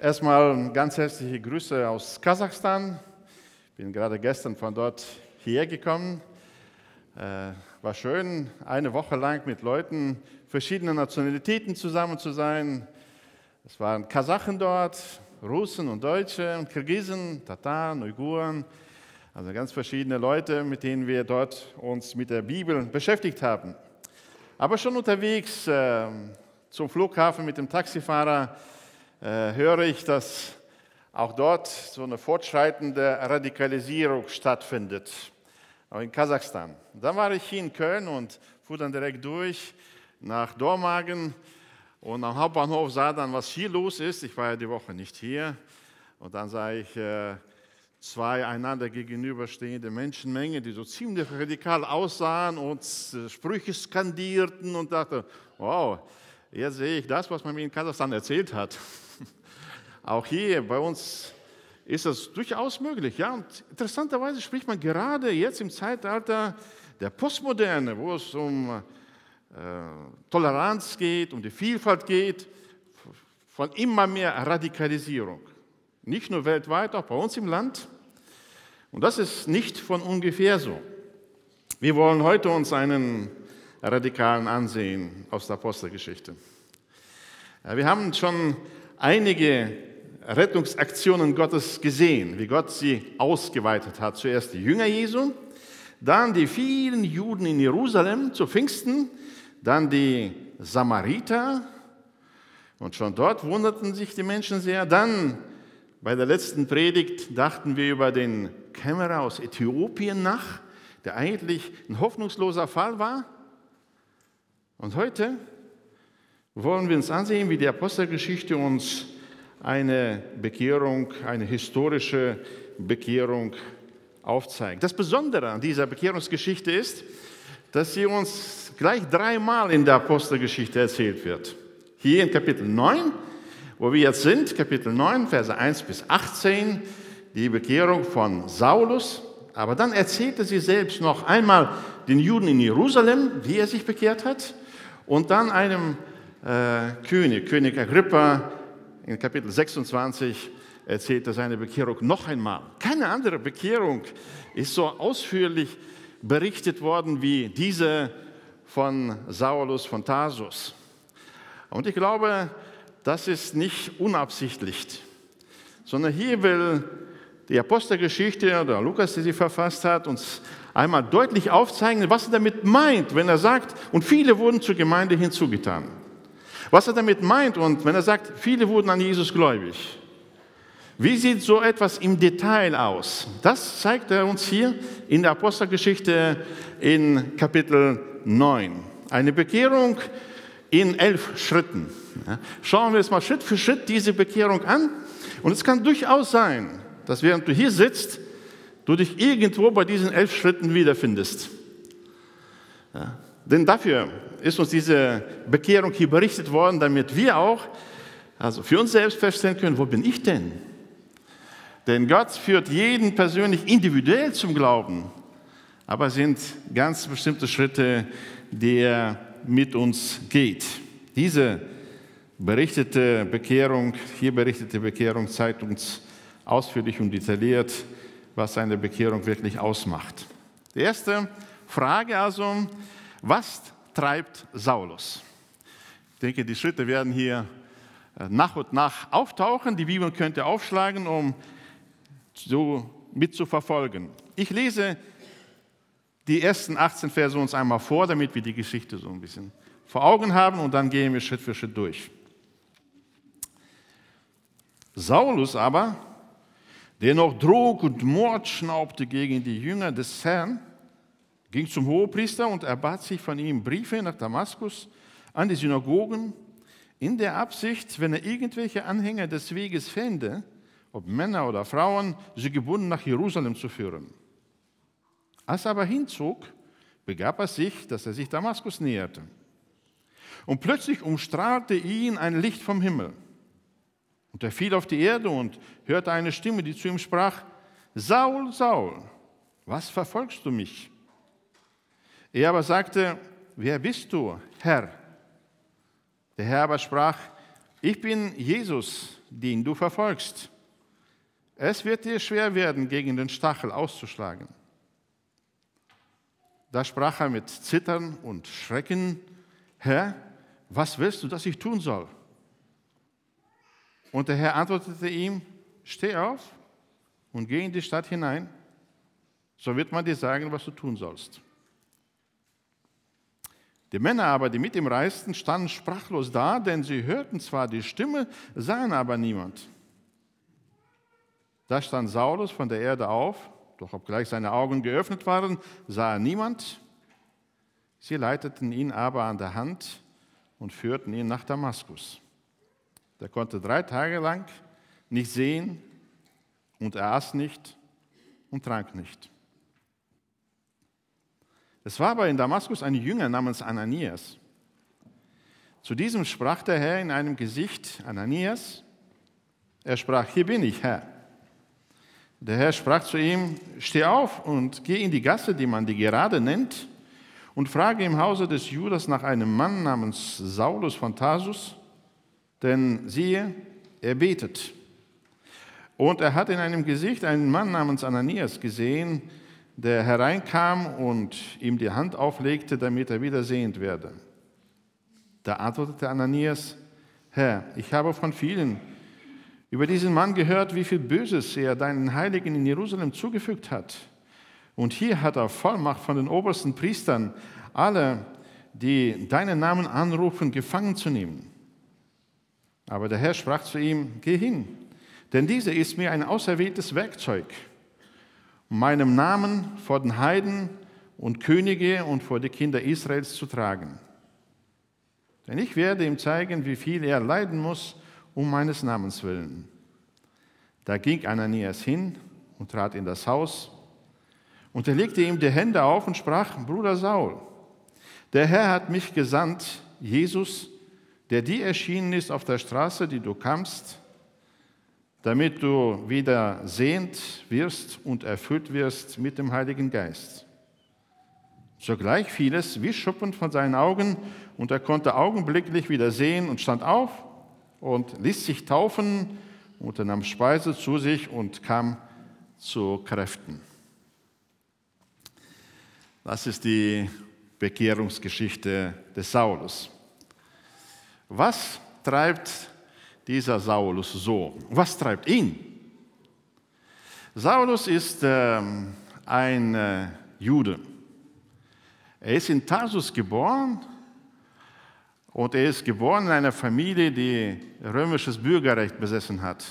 Erstmal ganz herzliche Grüße aus Kasachstan. Ich bin gerade gestern von dort hierher gekommen. Äh, war schön, eine Woche lang mit Leuten verschiedener Nationalitäten zusammen zu sein. Es waren Kasachen dort, Russen und Deutsche Kirgisen, Tataren, Uiguren, also ganz verschiedene Leute, mit denen wir dort uns mit der Bibel beschäftigt haben. Aber schon unterwegs äh, zum Flughafen mit dem Taxifahrer äh, höre ich, dass auch dort so eine fortschreitende Radikalisierung stattfindet, auch in Kasachstan. Dann war ich hier in Köln und fuhr dann direkt durch nach Dormagen und am Hauptbahnhof sah dann, was hier los ist. Ich war ja die Woche nicht hier. Und dann sah ich äh, zwei einander gegenüberstehende Menschenmengen, die so ziemlich radikal aussahen und Sprüche skandierten und dachte, wow, jetzt sehe ich das, was man mir in Kasachstan erzählt hat. Auch hier bei uns ist das durchaus möglich. Ja? Und interessanterweise spricht man gerade jetzt im Zeitalter der Postmoderne, wo es um äh, Toleranz geht, um die Vielfalt geht, von immer mehr Radikalisierung. Nicht nur weltweit, auch bei uns im Land. Und das ist nicht von ungefähr so. Wir wollen heute uns einen Radikalen ansehen aus der Apostelgeschichte. Wir haben schon einige Rettungsaktionen Gottes gesehen, wie Gott sie ausgeweitet hat. Zuerst die Jünger Jesu, dann die vielen Juden in Jerusalem zu Pfingsten, dann die Samariter. Und schon dort wunderten sich die Menschen sehr. Dann bei der letzten Predigt dachten wir über den Kämmerer aus Äthiopien nach, der eigentlich ein hoffnungsloser Fall war. Und heute wollen wir uns ansehen, wie die Apostelgeschichte uns eine Bekehrung, eine historische Bekehrung aufzeigt. Das Besondere an dieser Bekehrungsgeschichte ist, dass sie uns gleich dreimal in der Apostelgeschichte erzählt wird. Hier in Kapitel 9, wo wir jetzt sind, Kapitel 9, Verse 1 bis 18, die Bekehrung von Saulus. Aber dann erzählte sie selbst noch einmal den Juden in Jerusalem, wie er sich bekehrt hat, und dann einem äh, König, König Agrippa, in Kapitel 26 erzählt er seine Bekehrung noch einmal. Keine andere Bekehrung ist so ausführlich berichtet worden wie diese von Saulus von Tarsus. Und ich glaube, das ist nicht unabsichtlich, sondern hier will die Apostelgeschichte oder Lukas, die sie verfasst hat, uns einmal deutlich aufzeigen, was er damit meint, wenn er sagt, und viele wurden zur Gemeinde hinzugetan. Was er damit meint und wenn er sagt, viele wurden an Jesus gläubig. Wie sieht so etwas im Detail aus? Das zeigt er uns hier in der Apostelgeschichte in Kapitel 9. Eine Bekehrung in elf Schritten. Schauen wir uns mal Schritt für Schritt diese Bekehrung an. Und es kann durchaus sein, dass während du hier sitzt, du dich irgendwo bei diesen elf Schritten wiederfindest. Denn dafür ist uns diese Bekehrung hier berichtet worden, damit wir auch, also für uns selbst feststellen können, wo bin ich denn? Denn Gott führt jeden persönlich individuell zum Glauben, aber es sind ganz bestimmte Schritte, die er mit uns geht. Diese berichtete Bekehrung, hier berichtete Bekehrung zeigt uns ausführlich und detailliert, was eine Bekehrung wirklich ausmacht. Die erste Frage also, was treibt Saulus? Ich denke, die Schritte werden hier äh, nach und nach auftauchen. Die Bibel könnt ihr aufschlagen, um so mitzuverfolgen. Ich lese die ersten 18 Verse uns einmal vor, damit wir die Geschichte so ein bisschen vor Augen haben und dann gehen wir Schritt für Schritt durch. Saulus aber, der noch Drog und Mord schnaubte gegen die Jünger des Herrn, ging zum Hohepriester und erbat sich von ihm Briefe nach Damaskus an die Synagogen, in der Absicht, wenn er irgendwelche Anhänger des Weges fände, ob Männer oder Frauen, sie gebunden nach Jerusalem zu führen. Als er aber hinzog, begab er sich, dass er sich Damaskus näherte. Und plötzlich umstrahlte ihn ein Licht vom Himmel. Und er fiel auf die Erde und hörte eine Stimme, die zu ihm sprach, Saul, Saul, was verfolgst du mich? Er aber sagte, wer bist du, Herr? Der Herr aber sprach, ich bin Jesus, den du verfolgst. Es wird dir schwer werden, gegen den Stachel auszuschlagen. Da sprach er mit Zittern und Schrecken, Herr, was willst du, dass ich tun soll? Und der Herr antwortete ihm, steh auf und geh in die Stadt hinein, so wird man dir sagen, was du tun sollst. Die Männer aber, die mit ihm reisten, standen sprachlos da, denn sie hörten zwar die Stimme, sahen aber niemand. Da stand Saulus von der Erde auf, doch obgleich seine Augen geöffnet waren, sah er niemand. Sie leiteten ihn aber an der Hand und führten ihn nach Damaskus. Der konnte drei Tage lang nicht sehen und er aß nicht und trank nicht. Es war aber in Damaskus ein Jünger namens Ananias. Zu diesem sprach der Herr in einem Gesicht, Ananias. Er sprach, hier bin ich, Herr. Der Herr sprach zu ihm, steh auf und geh in die Gasse, die man die Gerade nennt, und frage im Hause des Judas nach einem Mann namens Saulus von Tarsus, denn siehe, er betet. Und er hat in einem Gesicht einen Mann namens Ananias gesehen, der hereinkam und ihm die Hand auflegte, damit er wieder sehend werde. Da antwortete Ananias, Herr, ich habe von vielen über diesen Mann gehört, wie viel Böses er deinen Heiligen in Jerusalem zugefügt hat. Und hier hat er Vollmacht von den obersten Priestern, alle, die deinen Namen anrufen, gefangen zu nehmen. Aber der Herr sprach zu ihm, geh hin, denn dieser ist mir ein auserwähltes Werkzeug, meinem Namen vor den Heiden und Könige und vor die Kinder Israels zu tragen. Denn ich werde ihm zeigen, wie viel er leiden muss, um meines Namens willen. Da ging Ananias hin und trat in das Haus, und er legte ihm die Hände auf und sprach, Bruder Saul, der Herr hat mich gesandt, Jesus, der dir erschienen ist auf der Straße, die du kamst, damit du wieder sehend wirst und erfüllt wirst mit dem Heiligen Geist. Sogleich fiel es wie Schuppen von seinen Augen und er konnte augenblicklich wieder sehen und stand auf und ließ sich taufen und er nahm Speise zu sich und kam zu Kräften. Das ist die Bekehrungsgeschichte des Saulus. Was treibt dieser Saulus so? Was treibt ihn? Saulus ist äh, ein äh, Jude. Er ist in Tarsus geboren und er ist geboren in einer Familie, die römisches Bürgerrecht besessen hat.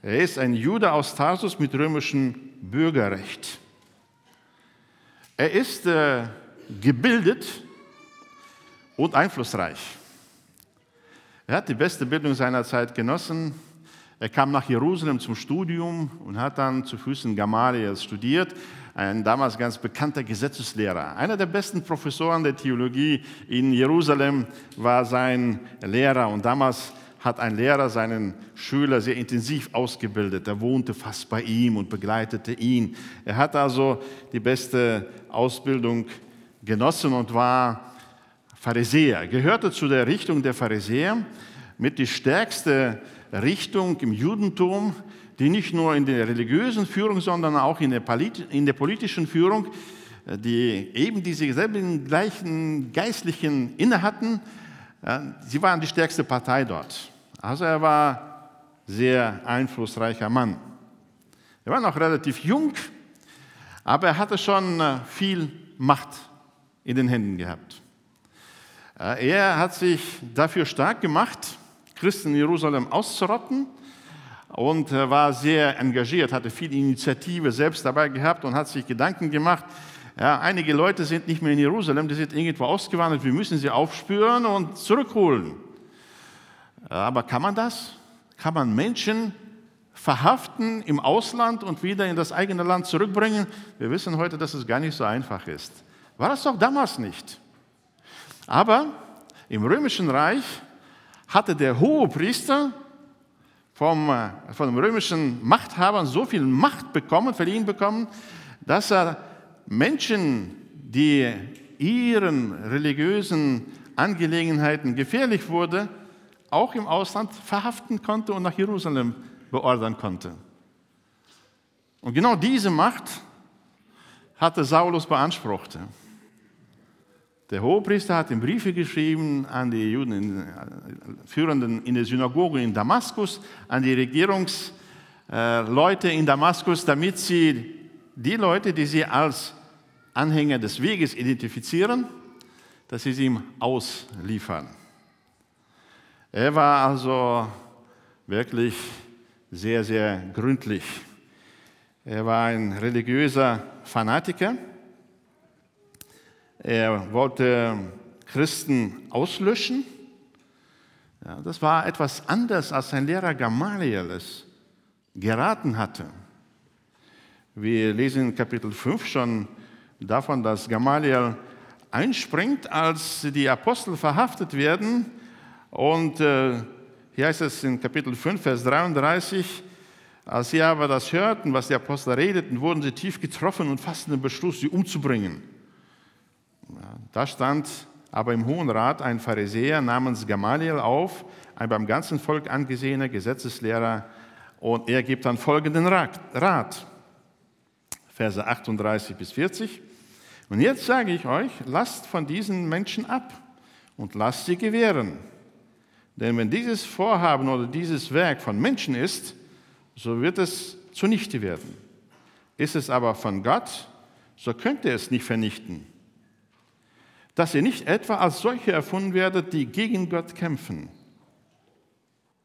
Er ist ein Jude aus Tarsus mit römischem Bürgerrecht. Er ist äh, gebildet und einflussreich. Er hat die beste Bildung seiner Zeit genossen. Er kam nach Jerusalem zum Studium und hat dann zu Füßen Gamaliels studiert ein damals ganz bekannter Gesetzeslehrer. Einer der besten Professoren der Theologie in Jerusalem war sein Lehrer und damals hat ein Lehrer seinen Schüler sehr intensiv ausgebildet. Er wohnte fast bei ihm und begleitete ihn. Er hat also die beste Ausbildung genossen und war Pharisäer, gehörte zu der Richtung der Pharisäer mit die stärkste Richtung im Judentum die nicht nur in der religiösen Führung, sondern auch in der, in der politischen Führung, äh, die eben diese selben gleichen Geistlichen inne hatten, sie waren die stärkste Partei dort. Also er war sehr einflussreicher Mann. Er war noch relativ jung, aber er hatte schon äh, viel Macht in den Händen gehabt. Äh, er hat sich dafür stark gemacht, Christen in Jerusalem auszurotten und war sehr engagiert, hatte viel Initiative selbst dabei gehabt und hat sich Gedanken gemacht. Ja, einige Leute sind nicht mehr in Jerusalem, die sind irgendwo ausgewandert, wir müssen sie aufspüren und zurückholen. Aber kann man das? Kann man Menschen verhaften im Ausland und wieder in das eigene Land zurückbringen? Wir wissen heute, dass es gar nicht so einfach ist. War das doch damals nicht. Aber im Römischen Reich hatte der hohe Priester vom, äh, den römischen Machthabern so viel Macht bekommen, verliehen bekommen, dass er Menschen, die ihren religiösen Angelegenheiten gefährlich wurde, auch im Ausland verhaften konnte und nach Jerusalem beordern konnte. Und genau diese Macht hatte Saulus beansprucht. Der Hohepriester hat ihm Briefe geschrieben an die Juden, in, äh, Führenden in der Synagoge in Damaskus, an die Regierungsleute in Damaskus, damit sie die Leute, die sie als Anhänger des Weges identifizieren, dass sie sie ihm ausliefern. Er war also wirklich sehr, sehr gründlich. Er war ein religiöser Fanatiker. Er wollte Christen auslöschen. Ja, das war etwas anders, als sein Lehrer Gamaliel es geraten hatte. Wir lesen in Kapitel 5 schon davon, dass Gamaliel einspringt, als die Apostel verhaftet werden und äh, hier heißt es in Kapitel 5, Vers 33, als sie aber das hörten, was die Apostel redeten, wurden sie tief getroffen und fassten den Beschluss, sie umzubringen. Da stand aber im Hohen Rat ein Pharisäer namens Gamaliel auf, ein beim ganzen Volk angesehener Gesetzeslehrer, und er gibt dann folgenden Rat. Verse 38 bis 40. Und jetzt sage ich euch, lasst von diesen Menschen ab und lasst sie gewähren denn wenn dieses Vorhaben oder dieses Werk von Menschen ist, so wird es zunichte werden. Ist es aber von Gott, so könnt ihr es nicht vernichten. Dass ihr nicht etwa als solche erfunden werdet, die gegen Gott kämpfen.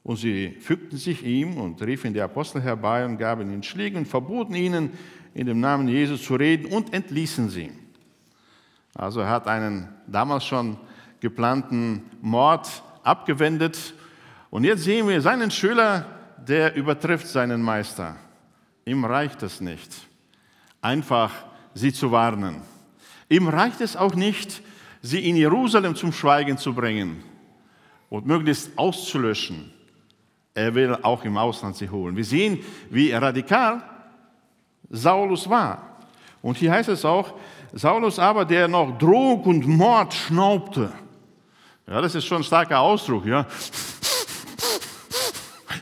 Und sie fügten sich ihm und riefen die Apostel herbei und gaben ihnen Schläge und verboten ihnen, in dem Namen Jesus zu reden und entließen sie. Also er hat einen damals schon geplanten Mord abgewendet. Und jetzt sehen wir seinen Schüler, der übertrifft seinen Meister. Ihm reicht es nicht, einfach sie zu warnen. Ihm reicht es auch nicht, sie in Jerusalem zum Schweigen zu bringen und möglichst auszulöschen. Er will auch im Ausland sie holen. Wir sehen, wie radikal Saulus war. Und hier heißt es auch, Saulus aber, der noch Drog und Mord schnaubte. Ja, das ist schon ein starker Ausdruck. Ja.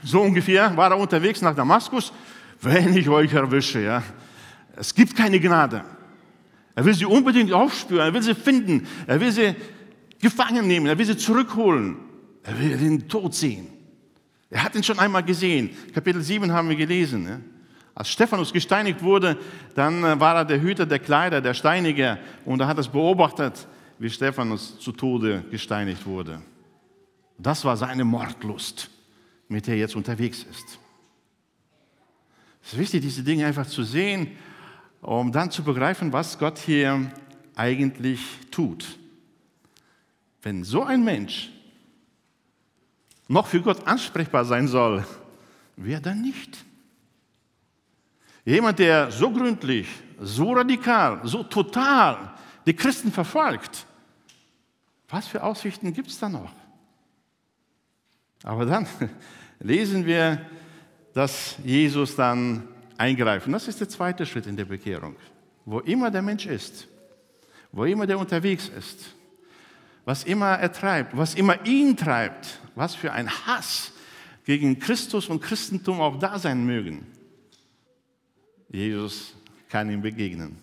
So ungefähr war er unterwegs nach Damaskus. Wenn ich euch erwische, ja. Es gibt keine Gnade. Er will sie unbedingt aufspüren, er will sie finden, er will sie gefangen nehmen, er will sie zurückholen. Er will den Tod sehen. Er hat ihn schon einmal gesehen. Kapitel 7 haben wir gelesen. Ja. Als Stephanus gesteinigt wurde, dann äh, war er der Hüter der Kleider, der Steiniger, und er hat es beobachtet wie Stephanus zu Tode gesteinigt wurde. Das war seine Mordlust, mit der er jetzt unterwegs ist. Es ist wichtig, diese Dinge einfach zu sehen, um dann zu begreifen, was Gott hier eigentlich tut. Wenn so ein Mensch noch für Gott ansprechbar sein soll, wer dann nicht? Jemand, der so gründlich, so radikal, so total die Christen verfolgt. Was für Aussichten gibt es da noch? Aber dann lesen wir, dass Jesus dann eingreift. Und das ist der zweite Schritt in der Bekehrung. Wo immer der Mensch ist, wo immer der unterwegs ist, was immer er treibt, was immer ihn treibt, was für ein Hass gegen Christus und Christentum auch da sein mögen, Jesus kann ihm begegnen.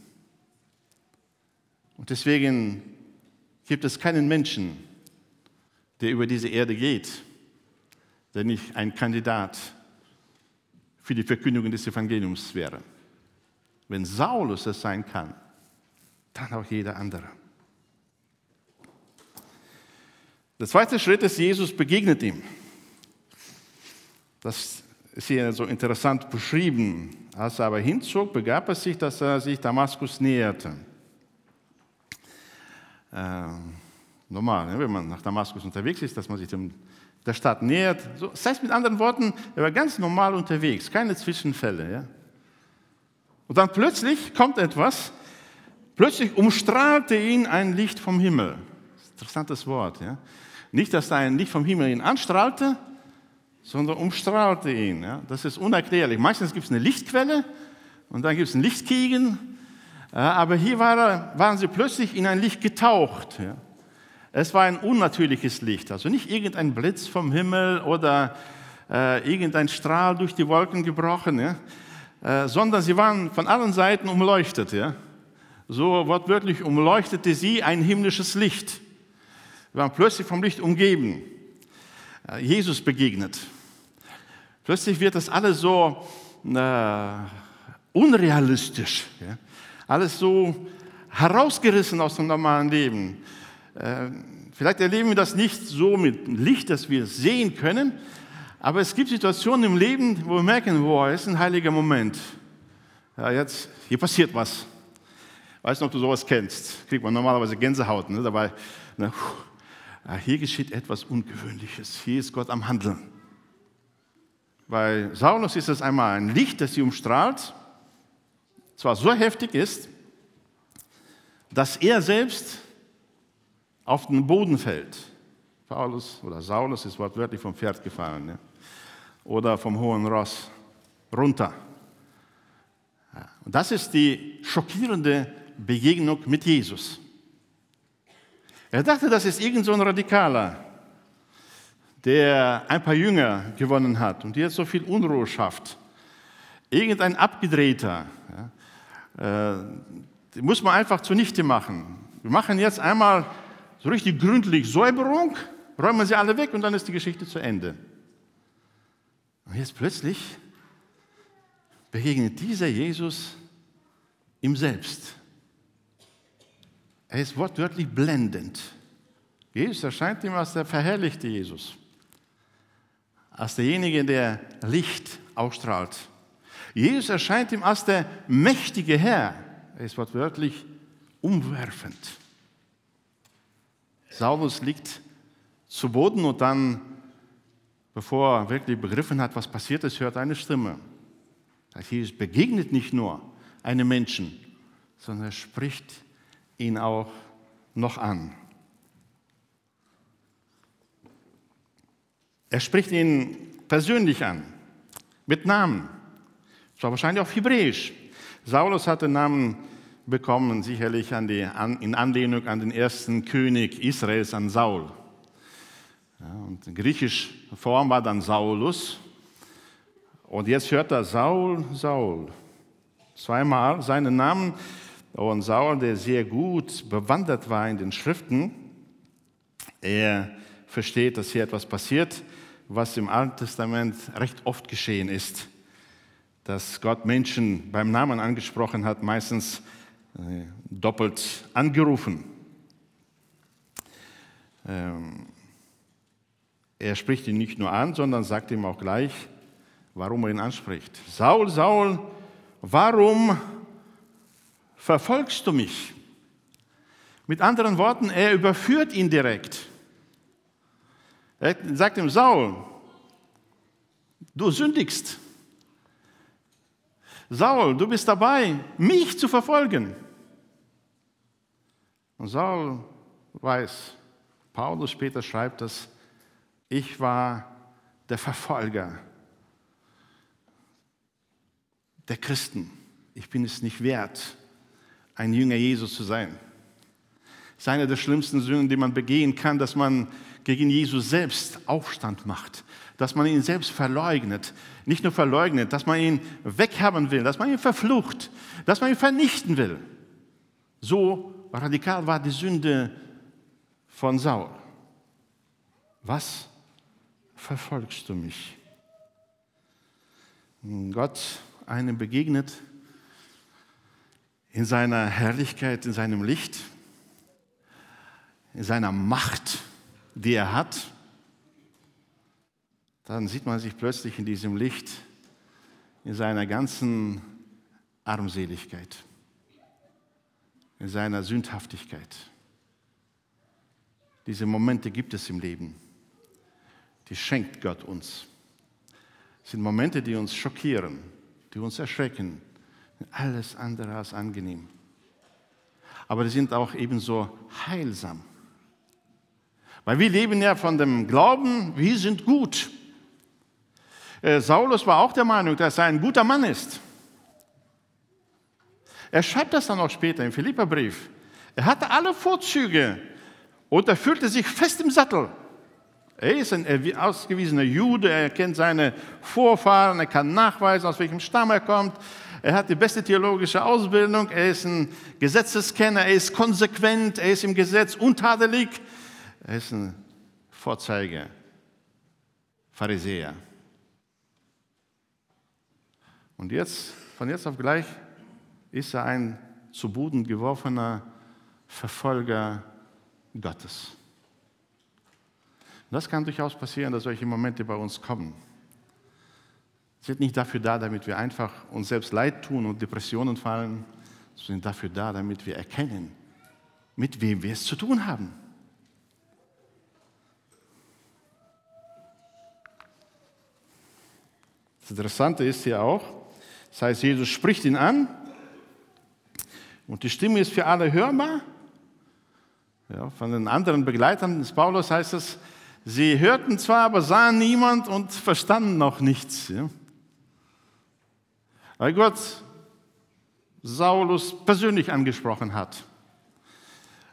Und deswegen gibt es keinen Menschen, der über diese Erde geht, der nicht ein Kandidat für die Verkündigung des Evangeliums wäre. Wenn Saulus es sein kann, dann auch jeder andere. Der zweite Schritt ist, Jesus begegnet ihm. Das ist hier so interessant beschrieben. Als er aber hinzog, begab es sich, dass er sich Damaskus näherte äh, normal, ne, wenn man nach Damaskus unterwegs ist, dass man sich dem, der Stadt nähert. So, das heißt mit anderen Worten, er war ganz normal unterwegs, keine Zwischenfälle. Ja? Und dann plötzlich kommt etwas, plötzlich umstrahlte ihn ein Licht vom Himmel. Interessantes Wort. Ja? Nicht, dass da ein Licht vom Himmel ihn anstrahlte, sondern umstrahlte ihn. Ja? Das ist unerklärlich. Meistens gibt es eine Lichtquelle und dann gibt es einen Lichtkegel aber hier war, waren sie plötzlich in ein Licht getaucht. Es war ein unnatürliches Licht, also nicht irgendein Blitz vom Himmel oder äh, irgendein Strahl durch die Wolken gebrochen, ja? äh, sondern sie waren von allen Seiten umleuchtet. Ja? So wortwörtlich umleuchtete sie ein himmlisches Licht. Sie waren plötzlich vom Licht umgeben. Äh, Jesus begegnet. Plötzlich wird das alles so äh, unrealistisch. Ja? Alles so herausgerissen aus dem normalen Leben. Äh, vielleicht erleben wir das nicht so mit Licht, dass wir es sehen können, aber es gibt Situationen im Leben, wo wir merken, boah, es ist ein heiliger Moment. Ja, jetzt, hier passiert was. Weiß nicht, ob du sowas kennst. Kriegt man normalerweise Gänsehaut ne, dabei. Ne, ja, hier geschieht etwas Ungewöhnliches. Hier ist Gott am Handeln. Bei Saulus ist es einmal ein Licht, das sie umstrahlt, zwar so heftig ist, dass er selbst auf den Boden fällt. Paulus oder Saulus ist wortwörtlich vom Pferd gefallen ne? oder vom hohen Ross runter. Und das ist die schockierende Begegnung mit Jesus. Er dachte, das ist irgend so ein Radikaler, der ein paar Jünger gewonnen hat und jetzt so viel Unruhe schafft. Irgendein Abgedrehter. Ja, äh, muss man einfach zunichte machen. Wir machen jetzt einmal so richtig gründlich Säuberung, räumen sie alle weg und dann ist die Geschichte zu Ende. Und jetzt plötzlich begegnet dieser Jesus ihm selbst. Er ist wortwörtlich blendend. Jesus erscheint ihm als der verherrlichte Jesus, als derjenige, der Licht ausstrahlt. Jesus erscheint ihm als der mächtige Herr. Er ist wortwörtlich umwerfend. Saulus liegt zu Boden und dann, bevor er wirklich begriffen hat, was passiert ist, hört eine Stimme. Jesus begegnet nicht nur einem Menschen, sondern er spricht ihn auch noch an. Er spricht ihn persönlich an, mit Namen. Das war wahrscheinlich auf Hebräisch. Saulus hatte Namen bekommen, sicherlich an die, an, in Anlehnung an den ersten König Israels, an Saul. Ja, und die griechische Form war dann Saulus. Und jetzt hört er Saul, Saul. Zweimal seinen Namen. Und Saul, der sehr gut bewandert war in den Schriften, er versteht, dass hier etwas passiert, was im Alten Testament recht oft geschehen ist. Dass Gott Menschen beim Namen angesprochen hat, meistens doppelt angerufen. Ähm, er spricht ihn nicht nur an, sondern sagt ihm auch gleich, warum er ihn anspricht. Saul, Saul, warum verfolgst du mich? Mit anderen Worten, er überführt ihn direkt. Er sagt ihm, Saul, du sündigst. Saul, du bist dabei, mich zu verfolgen. Und Saul weiß, Paulus später schreibt das, ich war der Verfolger der Christen. Ich bin es nicht wert, ein Jünger Jesus zu sein. Es ist eine der schlimmsten Sünden, die man begehen kann, dass man gegen Jesus selbst Aufstand macht, dass man ihn selbst verleugnet, nicht nur verleugnet, dass man ihn weghaben will, dass man ihn verflucht, dass man ihn vernichten will. So radikal war die Sünde von Saul. Was verfolgst du mich? Gott einem begegnet in seiner Herrlichkeit, in seinem Licht, in seiner Macht, die er hat dann sieht man sich plötzlich in diesem Licht in seiner ganzen Armseligkeit, in seiner Sündhaftigkeit. Diese Momente gibt es im Leben. Die schenkt Gott uns. Das sind Momente, die uns schockieren, die uns erschrecken. Alles andere als angenehm. Aber die sind auch ebenso heilsam. Weil wir leben ja von dem Glauben, wir sind gut. Äh, Saulus war auch der Meinung, dass er ein guter Mann ist. Er schreibt das dann auch später im Philipperbrief. Er hatte alle Vorzüge, Und er fühlte sich fest im Sattel. Er ist ein ausgewiesener Jude, er kennt seine Vorfahren, er kann nachweisen, aus welchem Stamm er kommt. Er hat die beste theologische Ausbildung, er ist ein Gesetzeskenner, er ist konsequent, er ist im Gesetz untadelig. Er ist ein Vorzeige, Pharisäer. Und jetzt, von jetzt auf gleich, ist er ein zu Boden geworfener Verfolger Gottes. Das kann durchaus passieren, dass solche Momente bei uns kommen. Sie sind nicht dafür da, damit wir einfach uns selbst leid tun und Depressionen fallen, Sie sind dafür da, damit wir erkennen, mit wem wir es zu tun haben. Das Interessante ist hier auch, das heißt, Jesus spricht ihn an und die Stimme ist für alle hörbar. Ja, von den anderen Begleitern des Paulus heißt es, sie hörten zwar, aber sahen niemand und verstanden noch nichts. Ja. Weil Gott Saulus persönlich angesprochen hat.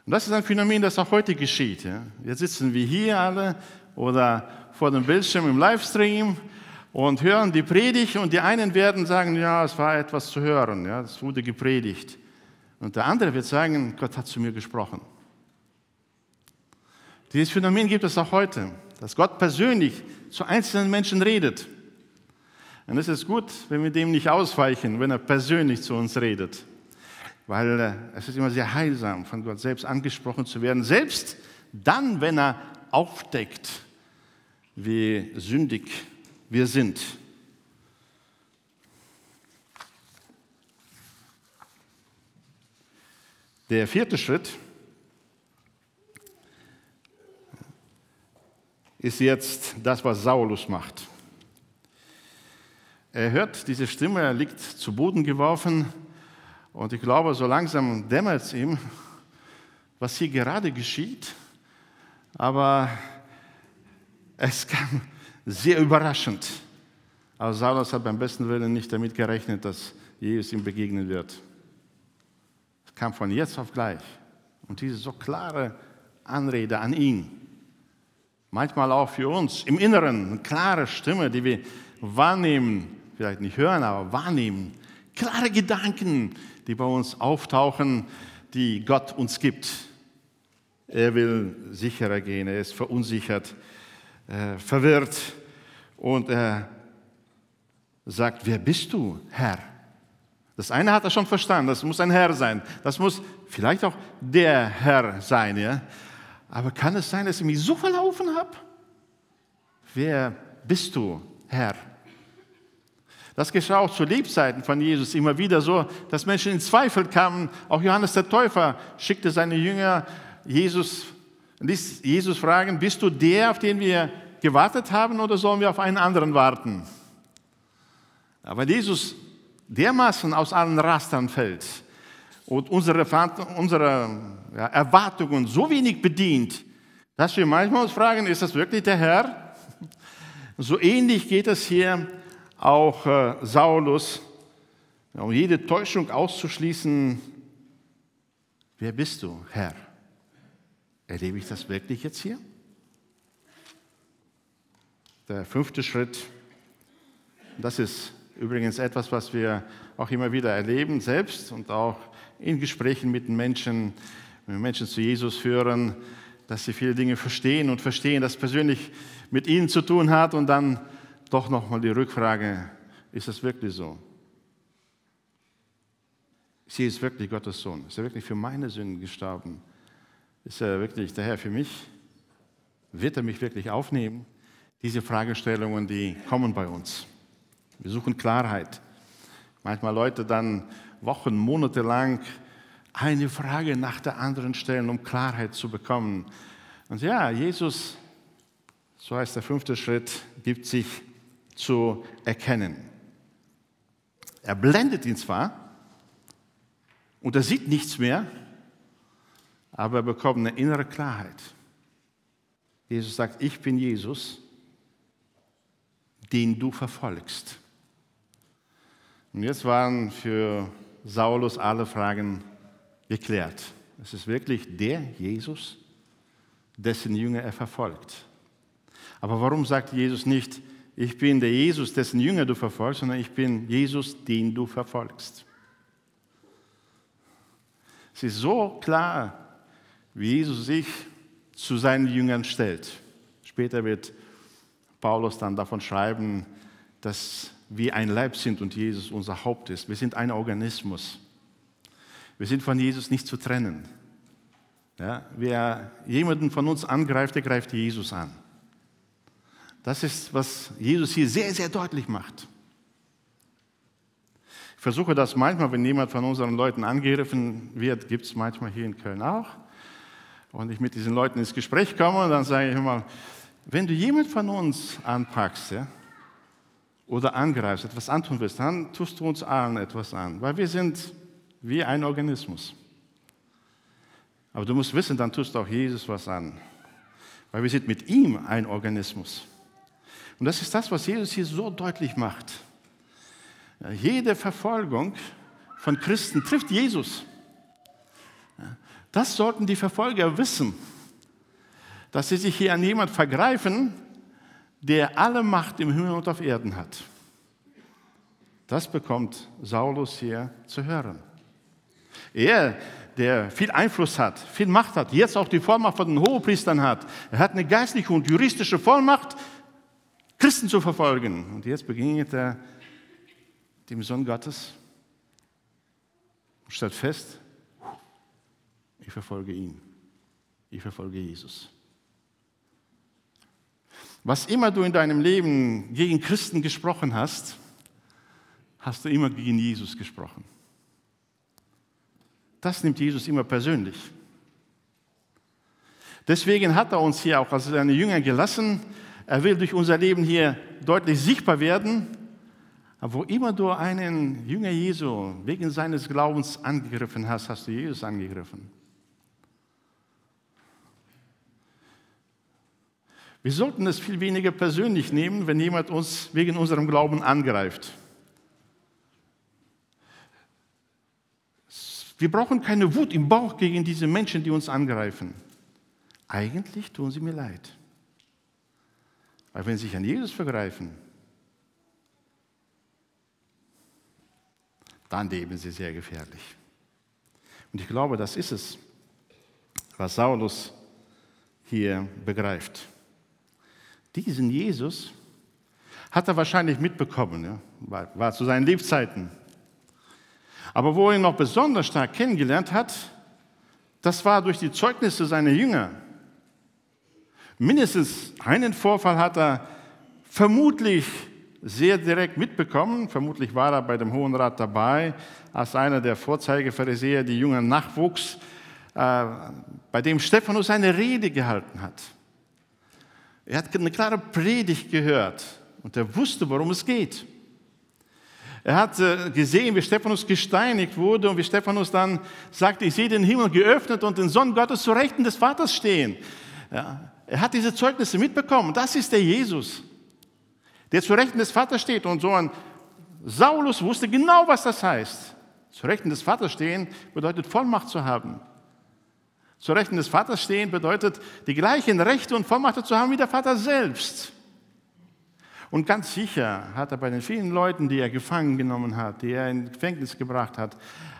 Und das ist ein Phänomen, das auch heute geschieht. Ja. Jetzt sitzen wir hier alle oder vor dem Bildschirm im Livestream und hören die Predigt und die einen werden sagen, ja, es war etwas zu hören, ja, es wurde gepredigt. Und der andere wird sagen, Gott hat zu mir gesprochen. Dieses Phänomen gibt es auch heute, dass Gott persönlich zu einzelnen Menschen redet. Und es ist gut, wenn wir dem nicht ausweichen, wenn er persönlich zu uns redet. Weil äh, es ist immer sehr heilsam, von Gott selbst angesprochen zu werden, selbst dann, wenn er aufdeckt, wie sündig wir sind. Der vierte Schritt ist jetzt das, was Saulus macht. Er hört diese Stimme, er liegt zu Boden geworfen und ich glaube, so langsam dämmert es ihm, was hier gerade geschieht. Aber es kam sehr überraschend. Aber Saulus hat beim besten Willen nicht damit gerechnet, dass Jesus ihm begegnen wird kam von jetzt auf gleich. Und diese so klare Anrede an ihn, manchmal auch für uns im Inneren, eine klare Stimme, die wir wahrnehmen, vielleicht nicht hören, aber wahrnehmen, klare Gedanken, die bei uns auftauchen, die Gott uns gibt. Er will sicherer gehen, er ist verunsichert, äh, verwirrt und er sagt, wer bist du, Herr? Das eine hat er schon verstanden, das muss ein Herr sein. Das muss vielleicht auch der Herr sein. Ja? Aber kann es sein, dass ich mich so verlaufen habe? Wer bist du, Herr? Das geschah auch zu Lebzeiten von Jesus immer wieder so, dass Menschen in Zweifel kamen. Auch Johannes der Täufer schickte seine Jünger Jesus, ließ Jesus fragen, bist du der, auf den wir gewartet haben oder sollen wir auf einen anderen warten? Aber Jesus dermaßen aus allen Rastern fällt und unsere, unsere ja, Erwartungen so wenig bedient, dass wir manchmal uns fragen, ist das wirklich der Herr? So ähnlich geht es hier auch äh, Saulus, um jede Täuschung auszuschließen. Wer bist du, Herr? Erlebe ich das wirklich jetzt hier? Der fünfte Schritt, das ist Übrigens etwas, was wir auch immer wieder erleben, selbst und auch in Gesprächen mit den Menschen, wenn wir Menschen zu Jesus führen, dass sie viele Dinge verstehen und verstehen, dass persönlich mit ihnen zu tun hat und dann doch nochmal die Rückfrage, ist das wirklich so? Ist Jesus wirklich Gottes Sohn? Ist er wirklich für meine Sünden gestorben? Ist er wirklich der Herr für mich? Wird er mich wirklich aufnehmen? Diese Fragestellungen, die kommen bei uns. Wir suchen Klarheit. Manchmal Leute dann Wochen, Monate lang eine Frage nach der anderen stellen, um Klarheit zu bekommen. Und ja, Jesus, so heißt der fünfte Schritt, gibt sich zu erkennen. Er blendet ihn zwar und er sieht nichts mehr, aber er bekommt eine innere Klarheit. Jesus sagt, ich bin Jesus, den du verfolgst. Und jetzt waren für Saulus alle Fragen geklärt. Es ist wirklich der Jesus, dessen Jünger er verfolgt. Aber warum sagt Jesus nicht, ich bin der Jesus, dessen Jünger du verfolgst, sondern ich bin Jesus, den du verfolgst? Es ist so klar, wie Jesus sich zu seinen Jüngern stellt. Später wird Paulus dann davon schreiben, dass wir ein Leib sind und Jesus unser Haupt ist. Wir sind ein Organismus. Wir sind von Jesus nicht zu trennen. Ja, wer jemanden von uns angreift, der greift Jesus an. Das ist, was Jesus hier sehr, sehr deutlich macht. Ich versuche das manchmal, wenn jemand von unseren Leuten angegriffen wird, gibt es manchmal hier in Köln auch. Und ich mit diesen Leuten ins Gespräch komme, dann sage ich immer, wenn du jemand von uns anpackst ja, oder angreifst, etwas antun willst, dann tust du uns allen etwas an, weil wir sind wie ein Organismus. Aber du musst wissen, dann tust du auch Jesus was an, weil wir sind mit ihm ein Organismus. Und das ist das, was Jesus hier so deutlich macht. Jede Verfolgung von Christen trifft Jesus. Das sollten die Verfolger wissen dass sie sich hier an jemand vergreifen, der alle Macht im Himmel und auf Erden hat. Das bekommt Saulus hier zu hören. Er, der viel Einfluss hat, viel Macht hat, jetzt auch die Vollmacht von den Hohepriestern hat, er hat eine geistliche und juristische Vollmacht, Christen zu verfolgen. Und jetzt begegnet er dem Sohn Gottes und stellt fest, ich verfolge ihn, ich verfolge Jesus. Was immer du in deinem Leben gegen Christen gesprochen hast, hast du immer gegen Jesus gesprochen. Das nimmt Jesus immer persönlich. Deswegen hat er uns hier auch als seine Jünger gelassen. Er will durch unser Leben hier deutlich sichtbar werden. Aber wo immer du einen Jünger Jesu wegen seines Glaubens angegriffen hast, hast du Jesus angegriffen. Wir sollten es viel weniger persönlich nehmen, wenn jemand uns wegen unserem Glauben angreift. Wir brauchen keine Wut im Bauch gegen diese Menschen, die uns angreifen. Eigentlich tun sie mir leid. Weil wenn sie sich an Jesus vergreifen, dann leben sie sehr gefährlich. Und ich glaube, das ist es, was Saulus hier begreift. Diesen Jesus hat er wahrscheinlich mitbekommen, ja, war, war zu seinen Lebzeiten. Aber wo er ihn noch besonders stark kennengelernt hat, das war durch die Zeugnisse seiner Jünger. Mindestens einen Vorfall hat er vermutlich sehr direkt mitbekommen. Vermutlich war er bei dem Hohen Rat dabei, als einer der Vorzeigepharisäer, die Jünger nachwuchs, äh, bei dem Stephanus eine Rede gehalten hat. Er hat eine klare Predigt gehört und er wusste, worum es geht. Er hat äh, gesehen, wie Stephanus gesteinigt wurde und wie Stephanus dann sagte, ich sehe den Himmel geöffnet und den Sohn Gottes zu Rechten des Vaters stehen. Ja, er hat diese Zeugnisse mitbekommen. Das ist der Jesus, der zu Rechten des Vaters steht. Und so ein Saulus wusste genau, was das heißt. Zu Rechten des Vaters stehen bedeutet Vollmacht zu haben. Zu Rechten des Vaters stehen bedeutet, die gleichen Rechte und Vollmachten zu haben wie der Vater selbst. Und ganz sicher hat er bei den vielen Leuten, die er gefangen genommen hat, die er in Gefängnis gebracht hat,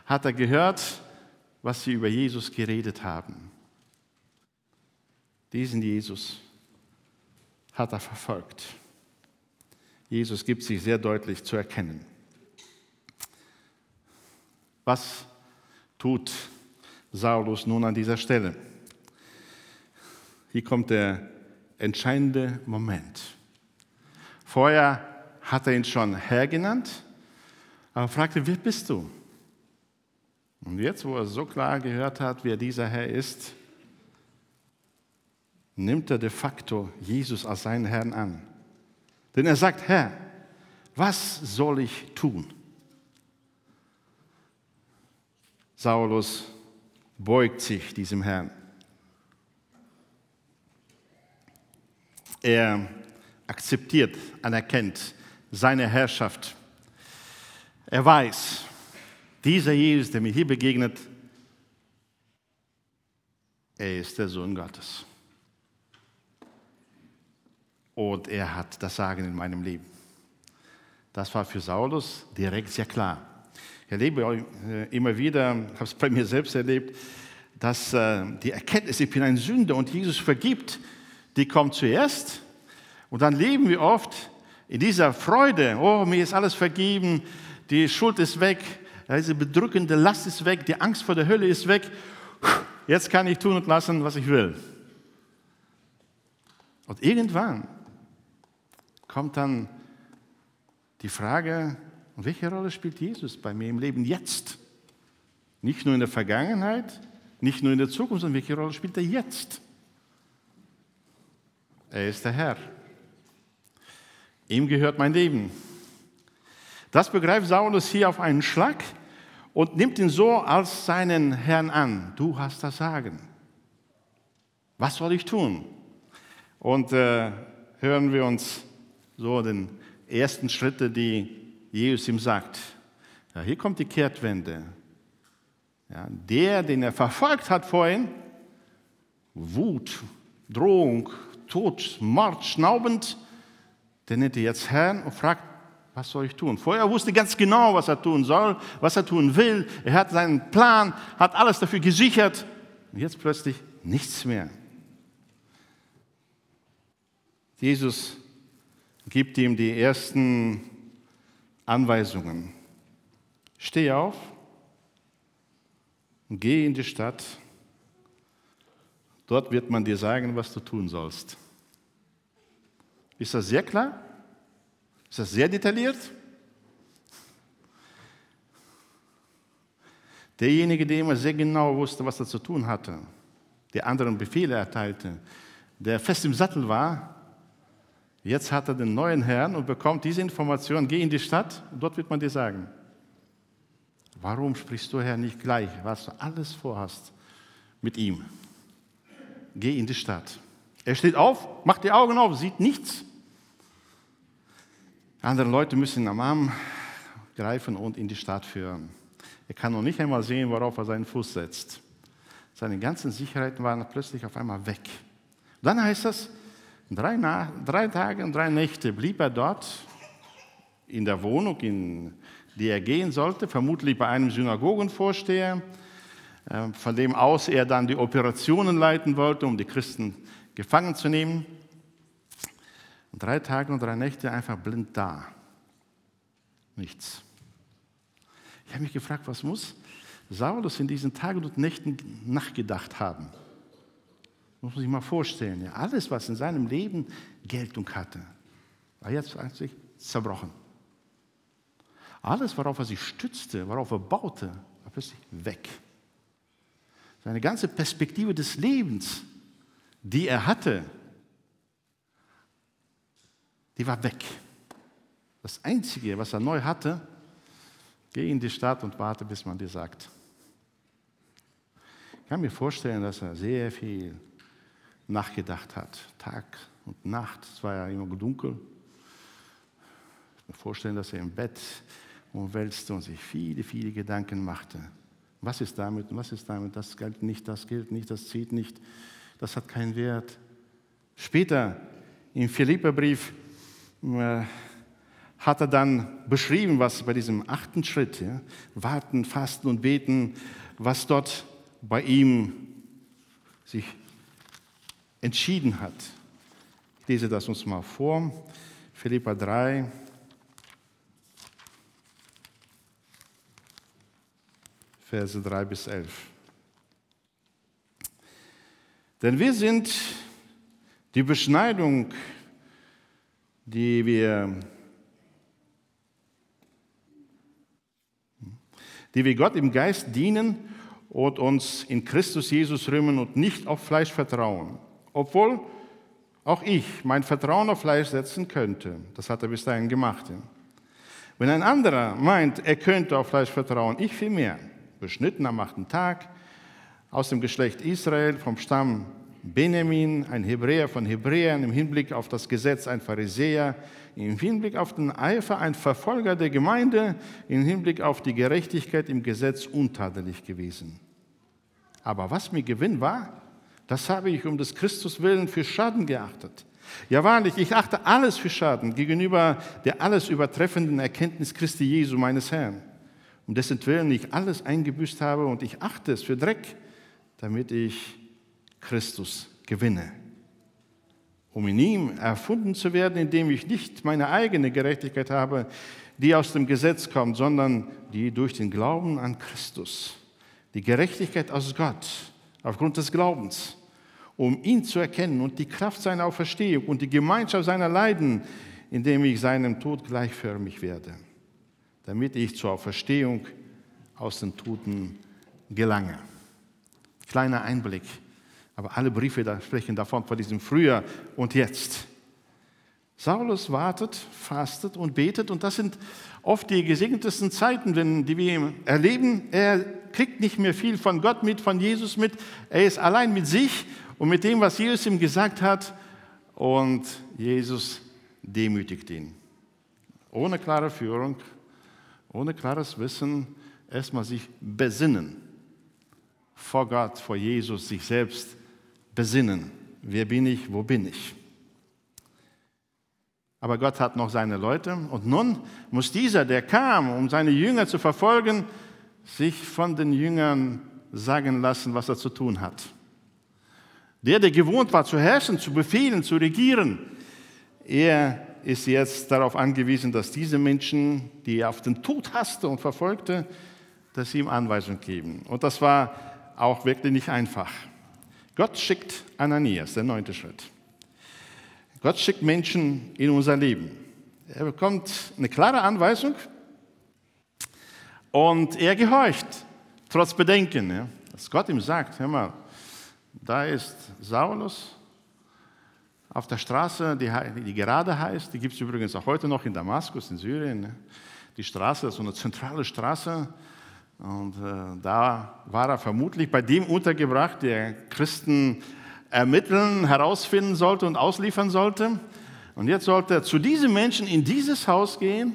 hat er gehört, was sie über Jesus geredet haben. Diesen Jesus hat er verfolgt. Jesus gibt sich sehr deutlich zu erkennen. Was tut Saulus nun an dieser Stelle. Hier kommt der entscheidende Moment. Vorher hat er ihn schon Herr genannt, aber fragte, wer bist du? Und jetzt, wo er so klar gehört hat, wer dieser Herr ist, nimmt er de facto Jesus als seinen Herrn an. Denn er sagt, Herr, was soll ich tun? Saulus beugt sich diesem Herrn. Er akzeptiert, anerkennt seine Herrschaft. Er weiß, dieser Jesus, der mir hier begegnet, er ist der Sohn Gottes. und er hat das Sagen in meinem Leben. Das war für Saulus direkt sehr klar. Ich erlebe äh, immer wieder, habe es bei mir selbst erlebt, dass äh, die Erkenntnis, ich bin ein Sünder und Jesus vergibt, die kommt zuerst. Und dann leben wir oft in dieser Freude, oh, mir ist alles vergeben, die Schuld ist weg, diese bedrückende Last ist weg, die Angst vor der Hölle ist weg. Jetzt kann ich tun und lassen, was ich will. Und irgendwann kommt dann die Frage, welche Rolle spielt Jesus bei mir im Leben jetzt? Nicht nur in der Vergangenheit, nicht nur in der Zukunft, sondern welche Rolle spielt er jetzt? Er ist der Herr. Ihm gehört mein Leben. Das begreift Saulus hier auf einen Schlag und nimmt ihn so als seinen Herrn an. Du hast das Sagen. Was soll ich tun? Und äh, hören wir uns so den ersten Schritte, die Jesus ihm sagt. Ja, hier kommt die Kehrtwende. Ja, der, den er verfolgt hat vorhin, Wut, Drohung, Tod, Mord, schnaubend, der nennt er jetzt Herrn und fragt, was soll ich tun? Vorher wusste ganz genau, was er tun soll, was er tun will. Er hat seinen Plan, hat alles dafür gesichert. Und jetzt plötzlich nichts mehr. Jesus gibt ihm die ersten Anweisungen. Steh auf und geh in die Stadt. Dort wird man dir sagen, was du tun sollst. Ist das sehr klar? Ist das sehr detailliert? Derjenige, der immer sehr genau wusste, was er zu tun hatte, der anderen Befehle erteilte, der fest im Sattel war, jetzt hat er den neuen Herrn und bekommt diese Information, geh in die Stadt, und dort wird man dir sagen, warum sprichst du, Herr, nicht gleich, was du alles vorhast mit ihm? Geh in die Stadt. Er steht auf, macht die Augen auf, sieht nichts. Andere Leute müssen ihn am Arm greifen und in die Stadt führen. Er kann noch nicht einmal sehen, worauf er seinen Fuß setzt. Seine ganzen Sicherheiten waren plötzlich auf einmal weg. Dann heißt es, drei, drei Tage und drei Nächte blieb er dort in der Wohnung, in die er gehen sollte, vermutlich bei einem Synagogenvorsteher, äh, von dem aus er dann die Operationen leiten wollte, um die Christen gefangen zu nehmen. Und drei Tage und drei Nächte einfach blind da. Nichts. Ich habe mich gefragt, was muss Saulus in diesen Tagen und Nächten nachgedacht haben? Muss man sich mal vorstellen. Ja, alles, was in seinem Leben Geltung hatte, war jetzt eigentlich zerbrochen. Alles, worauf er sich stützte, worauf er baute, war plötzlich weg. Seine ganze Perspektive des Lebens, die er hatte, die war weg. Das Einzige, was er neu hatte, geh in die Stadt und warte, bis man dir sagt. Ich kann mir vorstellen, dass er sehr viel nachgedacht hat, Tag und Nacht. Es war ja immer dunkel. Ich kann mir vorstellen, dass er im Bett umwälzte und sich viele, viele Gedanken machte. Was ist damit was ist damit? Das gilt nicht, das gilt nicht, das zieht nicht, das hat keinen Wert. Später im Philipperbrief äh, hat er dann beschrieben, was bei diesem achten Schritt, ja, warten, fasten und beten, was dort bei ihm sich entschieden hat. Ich lese das uns mal vor. Philippa 3. Verse 3 bis 11. Denn wir sind die Beschneidung die wir, die wir Gott im Geist dienen und uns in Christus Jesus rühmen und nicht auf Fleisch vertrauen. Obwohl auch ich mein Vertrauen auf Fleisch setzen könnte. Das hat er bis dahin gemacht. Wenn ein anderer meint, er könnte auf Fleisch vertrauen, ich vielmehr, beschnitten am achten Tag, aus dem Geschlecht Israel, vom Stamm Benjamin, ein Hebräer von Hebräern, im Hinblick auf das Gesetz ein Pharisäer, im Hinblick auf den Eifer ein Verfolger der Gemeinde, im Hinblick auf die Gerechtigkeit im Gesetz untadelig gewesen. Aber was mir Gewinn war, das habe ich um des Christus willen für Schaden geachtet. Ja wahrlich, ich achte alles für Schaden gegenüber der alles übertreffenden Erkenntnis Christi Jesu, meines Herrn, um dessen Willen ich alles eingebüßt habe und ich achte es für Dreck, damit ich Christus gewinne. Um in ihm erfunden zu werden, indem ich nicht meine eigene Gerechtigkeit habe, die aus dem Gesetz kommt, sondern die durch den Glauben an Christus, die Gerechtigkeit aus Gott, aufgrund des Glaubens, um ihn zu erkennen und die Kraft seiner Auferstehung und die Gemeinschaft seiner Leiden, indem ich seinem Tod gleichförmig werde, damit ich zur Auferstehung aus den Toten gelange. Kleiner Einblick, aber alle Briefe da sprechen davon, von diesem Früher und Jetzt. Saulus wartet, fastet und betet und das sind oft die gesegnetesten Zeiten, die wir erleben. Er kriegt nicht mehr viel von Gott mit, von Jesus mit. Er ist allein mit sich und mit dem, was Jesus ihm gesagt hat. Und Jesus demütigt ihn. Ohne klare Führung, ohne klares Wissen, erstmal sich besinnen. Vor Gott, vor Jesus, sich selbst besinnen. Wer bin ich, wo bin ich? Aber Gott hat noch seine Leute. Und nun muss dieser, der kam, um seine Jünger zu verfolgen, sich von den Jüngern sagen lassen, was er zu tun hat. Der, der gewohnt war zu herrschen, zu befehlen, zu regieren, er ist jetzt darauf angewiesen, dass diese Menschen, die er auf den Tod hasste und verfolgte, dass sie ihm Anweisungen geben. Und das war auch wirklich nicht einfach. Gott schickt Ananias, der neunte Schritt. Gott schickt Menschen in unser Leben. Er bekommt eine klare Anweisung und er gehorcht, trotz Bedenken. Dass Gott ihm sagt, hör mal, da ist Saulus auf der Straße, die, die gerade heißt, die gibt es übrigens auch heute noch in Damaskus, in Syrien. Die Straße ist so eine zentrale Straße. Und äh, da war er vermutlich bei dem untergebracht, der Christen ermitteln, herausfinden sollte und ausliefern sollte. Und jetzt sollte er zu diesen Menschen in dieses Haus gehen.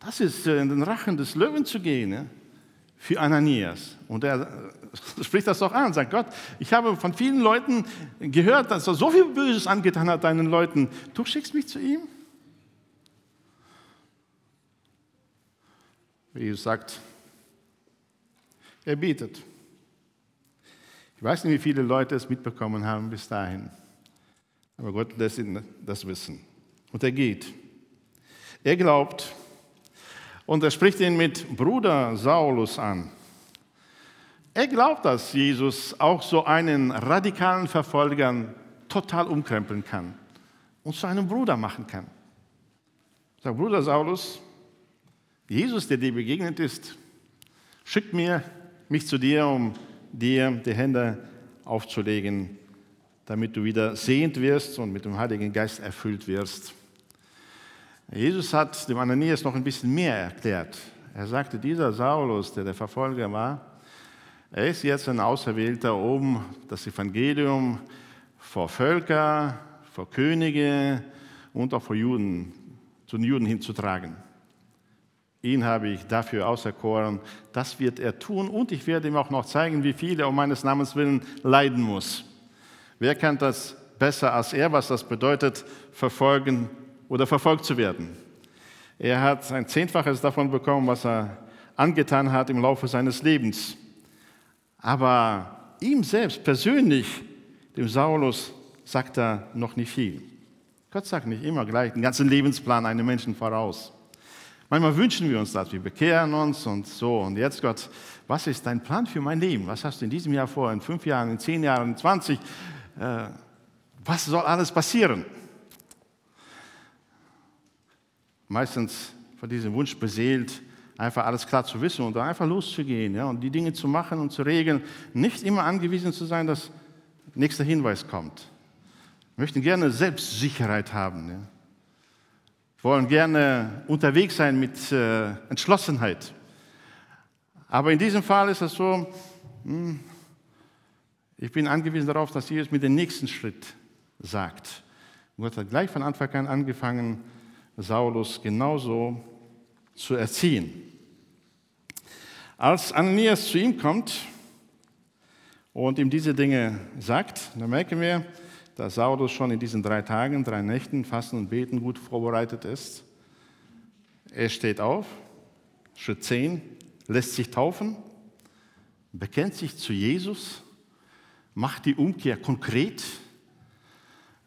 Das ist äh, in den Rachen des Löwen zu gehen, ja? Für Ananias. Und er äh, spricht das doch an, sagt Gott, ich habe von vielen Leuten gehört, dass er so viel Böses angetan hat deinen Leuten. Du schickst mich zu ihm? Jesus sagt, er bietet. Ich weiß nicht, wie viele Leute es mitbekommen haben bis dahin. Aber Gott lässt ihn das wissen. Und er geht. Er glaubt. Und er spricht ihn mit Bruder Saulus an. Er glaubt, dass Jesus auch so einen radikalen Verfolgern total umkrempeln kann und zu einem Bruder machen kann. Sagt Bruder Saulus, Jesus, der dir begegnet ist, schickt mir mich zu dir, um dir die Hände aufzulegen, damit du wieder sehend wirst und mit dem Heiligen Geist erfüllt wirst. Jesus hat dem Ananias noch ein bisschen mehr erklärt. Er sagte, dieser Saulus, der der Verfolger war, er ist jetzt ein Auserwählter, um das Evangelium vor Völker, vor Könige und auch vor Juden, zu den Juden hinzutragen. Ihn habe ich dafür auserkoren. Das wird er tun und ich werde ihm auch noch zeigen, wie viel er um meines Namens willen leiden muss. Wer kann das besser als er, was das bedeutet, verfolgen oder verfolgt zu werden? Er hat ein Zehnfaches davon bekommen, was er angetan hat im Laufe seines Lebens. Aber ihm selbst persönlich, dem Saulus, sagt er noch nicht viel. Gott sagt nicht immer gleich den ganzen Lebensplan einem Menschen voraus. Manchmal wünschen wir uns das, wir bekehren uns und so. Und jetzt, Gott, was ist dein Plan für mein Leben? Was hast du in diesem Jahr vor, in fünf Jahren, in zehn Jahren, in zwanzig? Äh, was soll alles passieren? Meistens von diesem Wunsch beseelt, einfach alles klar zu wissen und einfach loszugehen ja, und die Dinge zu machen und zu regeln. Nicht immer angewiesen zu sein, dass nächster Hinweis kommt. Wir möchten gerne Selbstsicherheit haben. Ja wollen gerne unterwegs sein mit äh, Entschlossenheit. Aber in diesem Fall ist es so, hm, ich bin angewiesen darauf, dass Jesus mir den nächsten Schritt sagt. Gott hat gleich von Anfang an angefangen, Saulus genauso zu erziehen. Als Ananias zu ihm kommt und ihm diese Dinge sagt, dann merken wir, dass Saulus schon in diesen drei Tagen, drei Nächten, Fasten und Beten gut vorbereitet ist. Er steht auf, Schritt 10, lässt sich taufen, bekennt sich zu Jesus, macht die Umkehr konkret.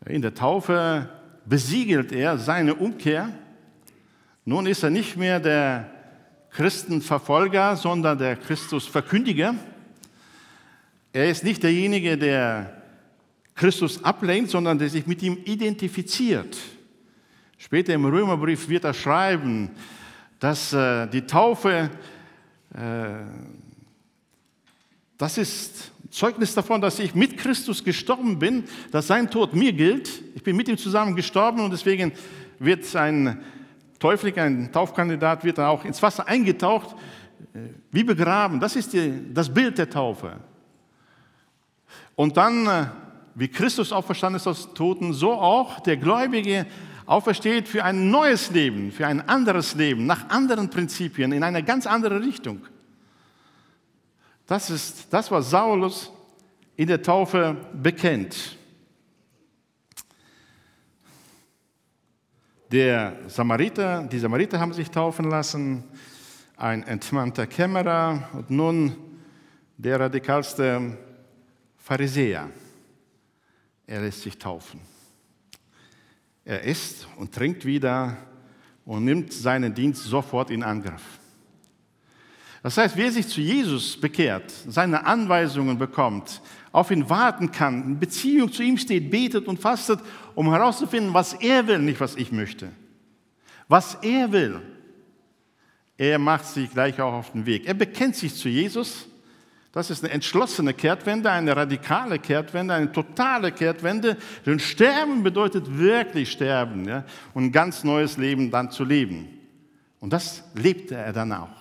In der Taufe besiegelt er seine Umkehr. Nun ist er nicht mehr der Christenverfolger, sondern der Christusverkündiger. Er ist nicht derjenige, der Christus ablehnt, sondern der sich mit ihm identifiziert. Später im Römerbrief wird er schreiben, dass äh, die Taufe, äh, das ist Zeugnis davon, dass ich mit Christus gestorben bin, dass sein Tod mir gilt. Ich bin mit ihm zusammen gestorben und deswegen wird ein Täufling, ein Taufkandidat, wird dann auch ins Wasser eingetaucht, äh, wie begraben. Das ist die, das Bild der Taufe. Und dann äh, wie Christus auferstanden ist aus Toten, so auch der Gläubige aufersteht für ein neues Leben, für ein anderes Leben, nach anderen Prinzipien, in eine ganz andere Richtung. Das ist das, was Saulus in der Taufe bekennt. Der Samariter, die Samariter haben sich taufen lassen, ein entmannter Kämmerer und nun der radikalste Pharisäer er lässt sich taufen. Er isst und trinkt wieder und nimmt seinen Dienst sofort in Angriff. Das heißt, wer sich zu Jesus bekehrt, seine Anweisungen bekommt, auf ihn warten kann, in Beziehung zu ihm steht, betet und fastet, um herauszufinden, was er will, nicht was ich möchte. Was er will, er macht sich gleich auch auf den Weg. Er bekennt sich zu Jesus das ist eine entschlossene Kehrtwende, eine radikale Kehrtwende, eine totale Kehrtwende. Denn Sterben bedeutet wirklich sterben ja? und ein ganz neues Leben dann zu leben. Und das lebte er dann auch.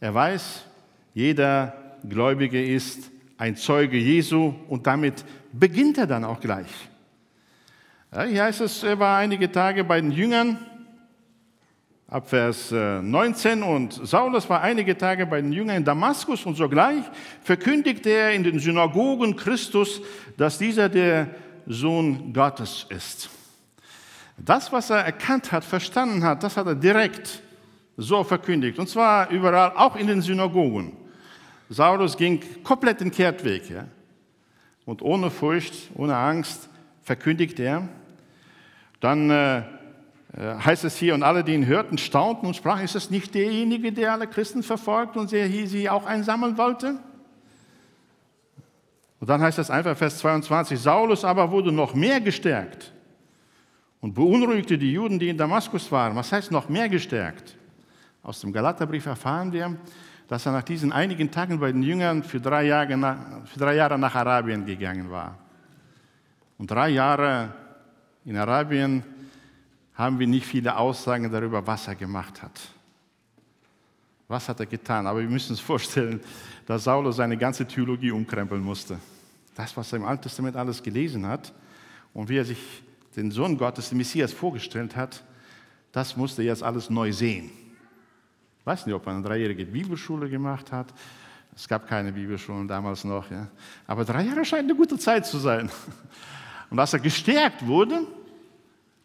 Er weiß, jeder Gläubige ist ein Zeuge Jesu und damit beginnt er dann auch gleich. Ja, hier heißt es, er war einige Tage bei den Jüngern ab Vers 19. Äh, und Saulus war einige Tage bei den Jüngern in Damaskus und sogleich verkündigte er in den Synagogen Christus, dass dieser der Sohn Gottes ist. Das, was er erkannt hat, verstanden hat, das hat er direkt so verkündigt. Und zwar überall, auch in den Synagogen. Saulus ging komplett den Kehrtweg. Ja? Und ohne Furcht, ohne Angst verkündigte er. Dann äh, äh, heißt es hier, und alle, die ihn hörten, staunten und sprachen, ist es nicht derjenige, der alle Christen verfolgt und sie auch einsammeln wollte? Und dann heißt es einfach, Vers 22, Saulus aber wurde noch mehr gestärkt und beunruhigte die Juden, die in Damaskus waren. Was heißt noch mehr gestärkt? Aus dem Galaterbrief erfahren wir, dass er nach diesen einigen Tagen bei den Jüngern für drei Jahre nach, für drei Jahre nach Arabien gegangen war. Und drei Jahre in Arabien haben wir nicht viele Aussagen darüber, was er gemacht hat. Was hat er getan? Aber wir müssen uns vorstellen, dass Saulus seine ganze Theologie umkrempeln musste. Das, was er im Alten Testament alles gelesen hat und wie er sich den Sohn Gottes, den Messias, vorgestellt hat, das musste er jetzt alles neu sehen. Ich weiß nicht, ob er eine dreijährige Bibelschule gemacht hat. Es gab keine Bibelschulen damals noch. Ja. Aber drei Jahre scheint eine gute Zeit zu sein. Und als er gestärkt wurde,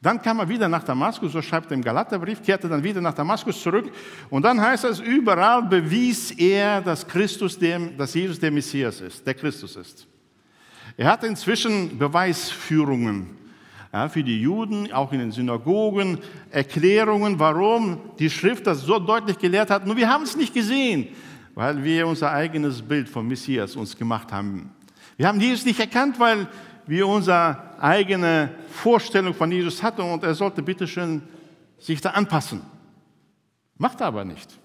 dann kam er wieder nach Damaskus, so schreibt er im Galaterbrief, kehrte dann wieder nach Damaskus zurück. Und dann heißt es, überall bewies er, dass, Christus der, dass Jesus der Messias ist, der Christus ist. Er hatte inzwischen Beweisführungen ja, für die Juden, auch in den Synagogen, Erklärungen, warum die Schrift das so deutlich gelehrt hat. Nur wir haben es nicht gesehen, weil wir unser eigenes Bild vom Messias uns gemacht haben. Wir haben Jesus nicht erkannt, weil wir unsere eigene Vorstellung von Jesus hatten und er sollte bitteschön sich da anpassen. Macht er aber nicht.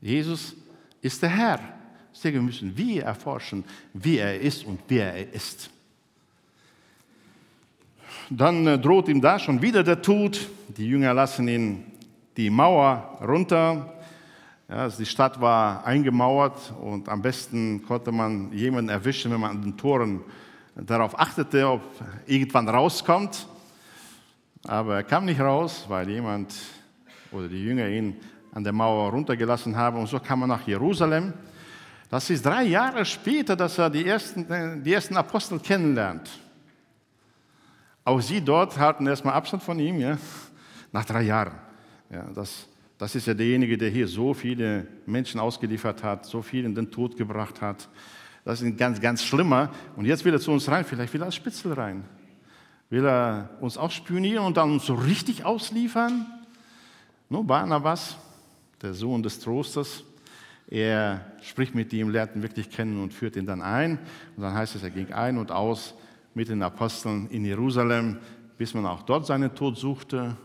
Jesus ist der Herr. Deswegen müssen wir erforschen, wie er ist und wer er ist. Dann äh, droht ihm da schon wieder der Tod. Die Jünger lassen ihn die Mauer runter. Ja, also die Stadt war eingemauert und am besten konnte man jemanden erwischen, wenn man an den Toren darauf achtete, ob irgendwann rauskommt. Aber er kam nicht raus, weil jemand oder die Jünger ihn an der Mauer runtergelassen haben. Und so kam er nach Jerusalem. Das ist drei Jahre später, dass er die ersten, die ersten Apostel kennenlernt. Auch sie dort halten erstmal Abstand von ihm, ja? nach drei Jahren. Ja, das, das ist ja derjenige, der hier so viele Menschen ausgeliefert hat, so viele in den Tod gebracht hat. Das ist ein ganz, ganz schlimmer. Und jetzt will er zu uns rein, vielleicht will er als Spitzel rein. Will er uns auch spionieren und dann uns so richtig ausliefern? No, Barnabas, der Sohn des Trostes, er spricht mit ihm, lernt ihn wirklich kennen und führt ihn dann ein. Und dann heißt es, er ging ein und aus mit den Aposteln in Jerusalem, bis man auch dort seinen Tod suchte,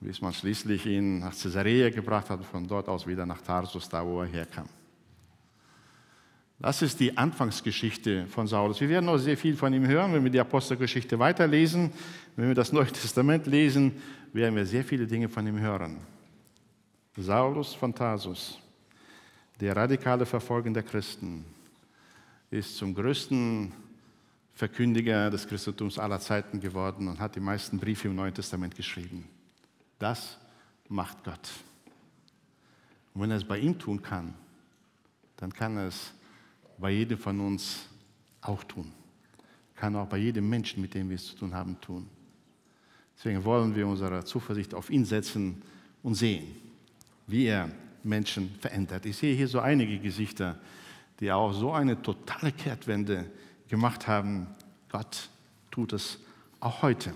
bis man schließlich ihn nach Caesarea gebracht hat von dort aus wieder nach Tarsus, da wo er herkam. Das ist die Anfangsgeschichte von Saulus. Wir werden noch sehr viel von ihm hören, wenn wir die Apostelgeschichte weiterlesen. Wenn wir das Neue Testament lesen, werden wir sehr viele Dinge von ihm hören. Saulus von Tarsus, der radikale Verfolger der Christen, ist zum größten Verkündiger des Christentums aller Zeiten geworden und hat die meisten Briefe im Neuen Testament geschrieben. Das macht Gott. Und wenn er es bei ihm tun kann, dann kann er es bei jedem von uns auch tun. Kann auch bei jedem Menschen, mit dem wir es zu tun haben, tun. Deswegen wollen wir unsere Zuversicht auf ihn setzen und sehen, wie er Menschen verändert. Ich sehe hier so einige Gesichter, die auch so eine totale Kehrtwende gemacht haben, Gott tut es auch heute.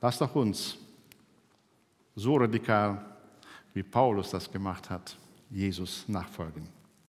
Lasst doch uns so radikal, wie Paulus das gemacht hat, Jesus nachfolgen.